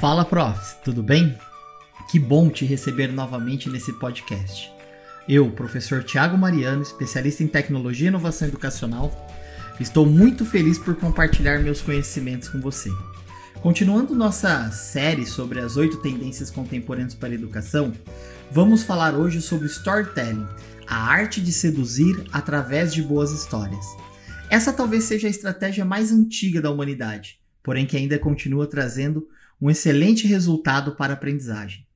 Fala, profs, tudo bem? Que bom te receber novamente nesse podcast. Eu, professor Tiago Mariano, especialista em tecnologia e inovação educacional, estou muito feliz por compartilhar meus conhecimentos com você. Continuando nossa série sobre as oito tendências contemporâneas para a educação, vamos falar hoje sobre storytelling, a arte de seduzir através de boas histórias. Essa talvez seja a estratégia mais antiga da humanidade, porém que ainda continua trazendo um excelente resultado para a aprendizagem.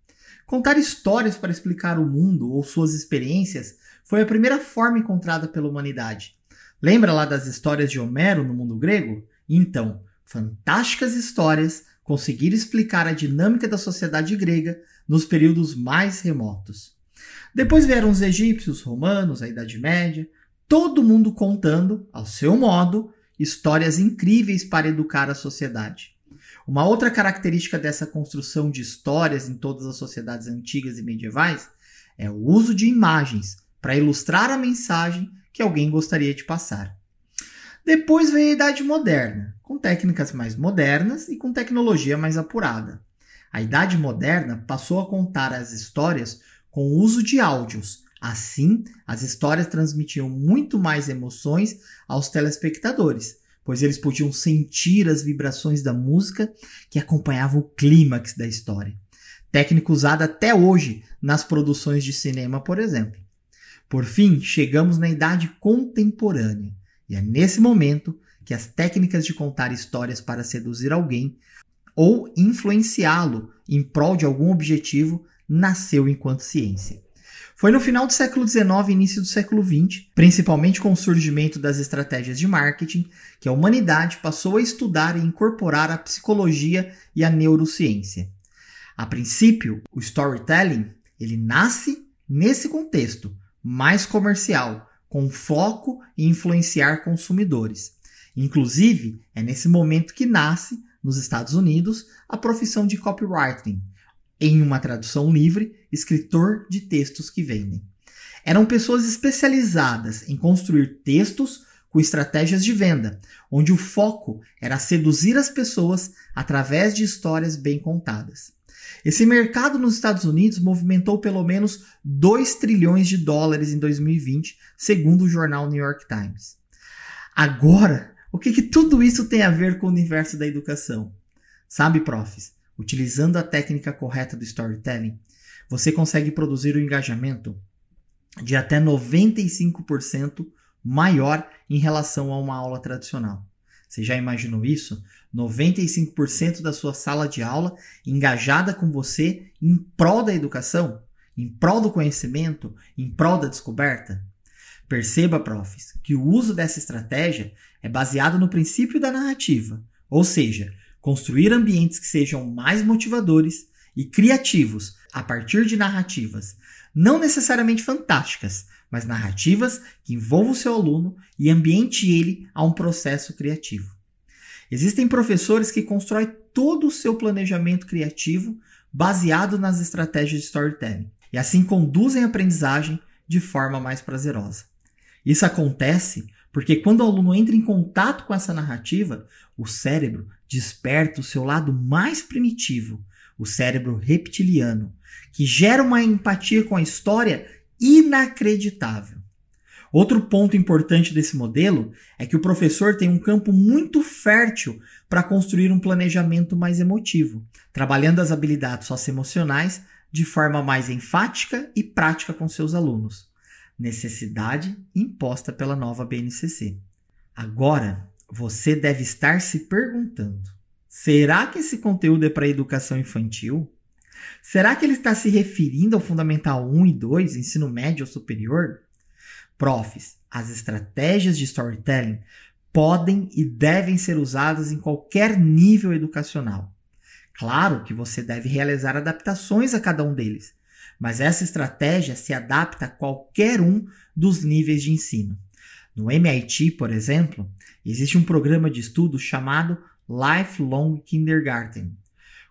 Contar histórias para explicar o mundo ou suas experiências foi a primeira forma encontrada pela humanidade. Lembra lá das histórias de Homero no mundo grego? Então, fantásticas histórias conseguiram explicar a dinâmica da sociedade grega nos períodos mais remotos. Depois vieram os egípcios, romanos, a Idade Média, todo mundo contando, ao seu modo, histórias incríveis para educar a sociedade. Uma outra característica dessa construção de histórias em todas as sociedades antigas e medievais é o uso de imagens para ilustrar a mensagem que alguém gostaria de passar. Depois veio a Idade Moderna, com técnicas mais modernas e com tecnologia mais apurada. A Idade Moderna passou a contar as histórias com o uso de áudios. Assim, as histórias transmitiam muito mais emoções aos telespectadores, pois eles podiam sentir as vibrações da música que acompanhava o clímax da história. Técnica usada até hoje nas produções de cinema, por exemplo. Por fim, chegamos na idade contemporânea, e é nesse momento que as técnicas de contar histórias para seduzir alguém ou influenciá-lo em prol de algum objetivo nasceu enquanto ciência. Foi no final do século XIX e início do século XX, principalmente com o surgimento das estratégias de marketing, que a humanidade passou a estudar e incorporar a psicologia e a neurociência. A princípio, o storytelling ele nasce nesse contexto mais comercial, com foco em influenciar consumidores. Inclusive, é nesse momento que nasce, nos Estados Unidos, a profissão de copywriting, em uma tradução livre, escritor de textos que vendem. Eram pessoas especializadas em construir textos com estratégias de venda, onde o foco era seduzir as pessoas através de histórias bem contadas. Esse mercado nos Estados Unidos movimentou pelo menos 2 trilhões de dólares em 2020, segundo o jornal New York Times. Agora, o que, que tudo isso tem a ver com o universo da educação? Sabe, profs? Utilizando a técnica correta do storytelling, você consegue produzir um engajamento de até 95% maior em relação a uma aula tradicional. Você já imaginou isso? 95% da sua sala de aula engajada com você em prol da educação, em prol do conhecimento, em prol da descoberta? Perceba, profs, que o uso dessa estratégia é baseado no princípio da narrativa, ou seja, construir ambientes que sejam mais motivadores e criativos a partir de narrativas, não necessariamente fantásticas, mas narrativas que envolvam o seu aluno e ambiente ele a um processo criativo. Existem professores que constroem todo o seu planejamento criativo baseado nas estratégias de storytelling e assim conduzem a aprendizagem de forma mais prazerosa. Isso acontece porque quando o aluno entra em contato com essa narrativa, o cérebro desperta o seu lado mais primitivo, o cérebro reptiliano, que gera uma empatia com a história inacreditável. Outro ponto importante desse modelo é que o professor tem um campo muito fértil para construir um planejamento mais emotivo, trabalhando as habilidades socioemocionais de forma mais enfática e prática com seus alunos necessidade imposta pela nova BNCC. Agora, você deve estar se perguntando: será que esse conteúdo é para educação infantil? Será que ele está se referindo ao Fundamental 1 e 2, ensino médio ou superior? Profs, as estratégias de storytelling podem e devem ser usadas em qualquer nível educacional. Claro que você deve realizar adaptações a cada um deles, mas essa estratégia se adapta a qualquer um dos níveis de ensino. No MIT, por exemplo, existe um programa de estudo chamado Lifelong Kindergarten,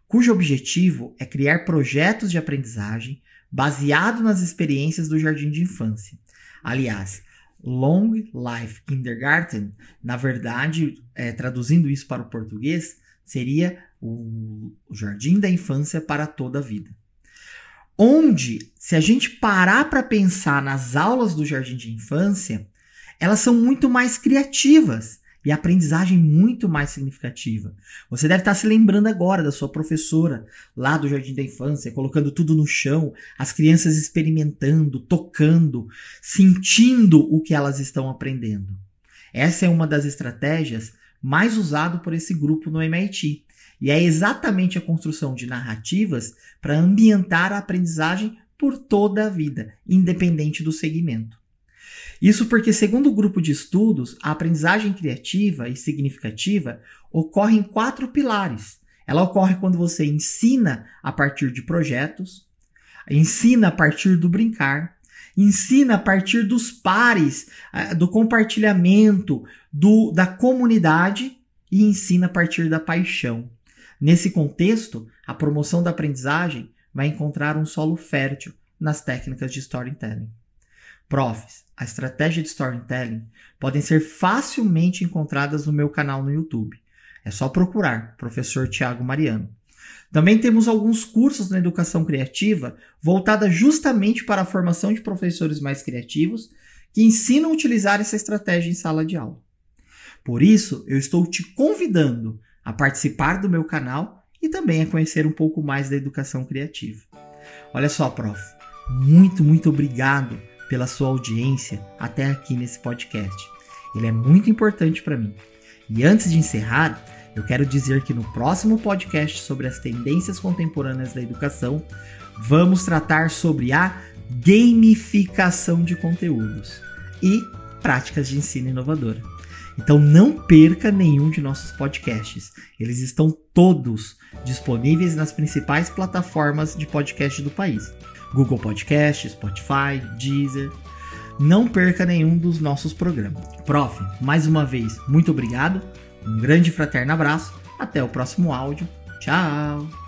cujo objetivo é criar projetos de aprendizagem baseado nas experiências do jardim de infância. Aliás, Long Life Kindergarten, na verdade, é, traduzindo isso para o português, seria o jardim da infância para toda a vida. Onde, se a gente parar para pensar nas aulas do jardim de infância, elas são muito mais criativas e a aprendizagem muito mais significativa. Você deve estar se lembrando agora da sua professora lá do Jardim da Infância, colocando tudo no chão, as crianças experimentando, tocando, sentindo o que elas estão aprendendo. Essa é uma das estratégias mais usado por esse grupo no MIT. E é exatamente a construção de narrativas para ambientar a aprendizagem por toda a vida, independente do segmento. Isso porque, segundo o grupo de estudos, a aprendizagem criativa e significativa ocorre em quatro pilares. Ela ocorre quando você ensina a partir de projetos, ensina a partir do brincar, ensina a partir dos pares, do compartilhamento, do, da comunidade e ensina a partir da paixão. Nesse contexto, a promoção da aprendizagem vai encontrar um solo fértil nas técnicas de storytelling. Profs, a estratégia de storytelling podem ser facilmente encontradas no meu canal no YouTube. É só procurar Professor Tiago Mariano. Também temos alguns cursos na educação criativa voltada justamente para a formação de professores mais criativos que ensinam a utilizar essa estratégia em sala de aula. Por isso, eu estou te convidando a participar do meu canal e também a conhecer um pouco mais da educação criativa. Olha só, prof, muito, muito obrigado pela sua audiência até aqui nesse podcast. Ele é muito importante para mim. E antes de encerrar, eu quero dizer que no próximo podcast sobre as tendências contemporâneas da educação, vamos tratar sobre a gamificação de conteúdos e práticas de ensino inovadora. Então não perca nenhum de nossos podcasts. Eles estão todos disponíveis nas principais plataformas de podcast do país. Google Podcast, Spotify, Deezer. Não perca nenhum dos nossos programas. Prof, mais uma vez, muito obrigado. Um grande fraterno abraço. Até o próximo áudio. Tchau!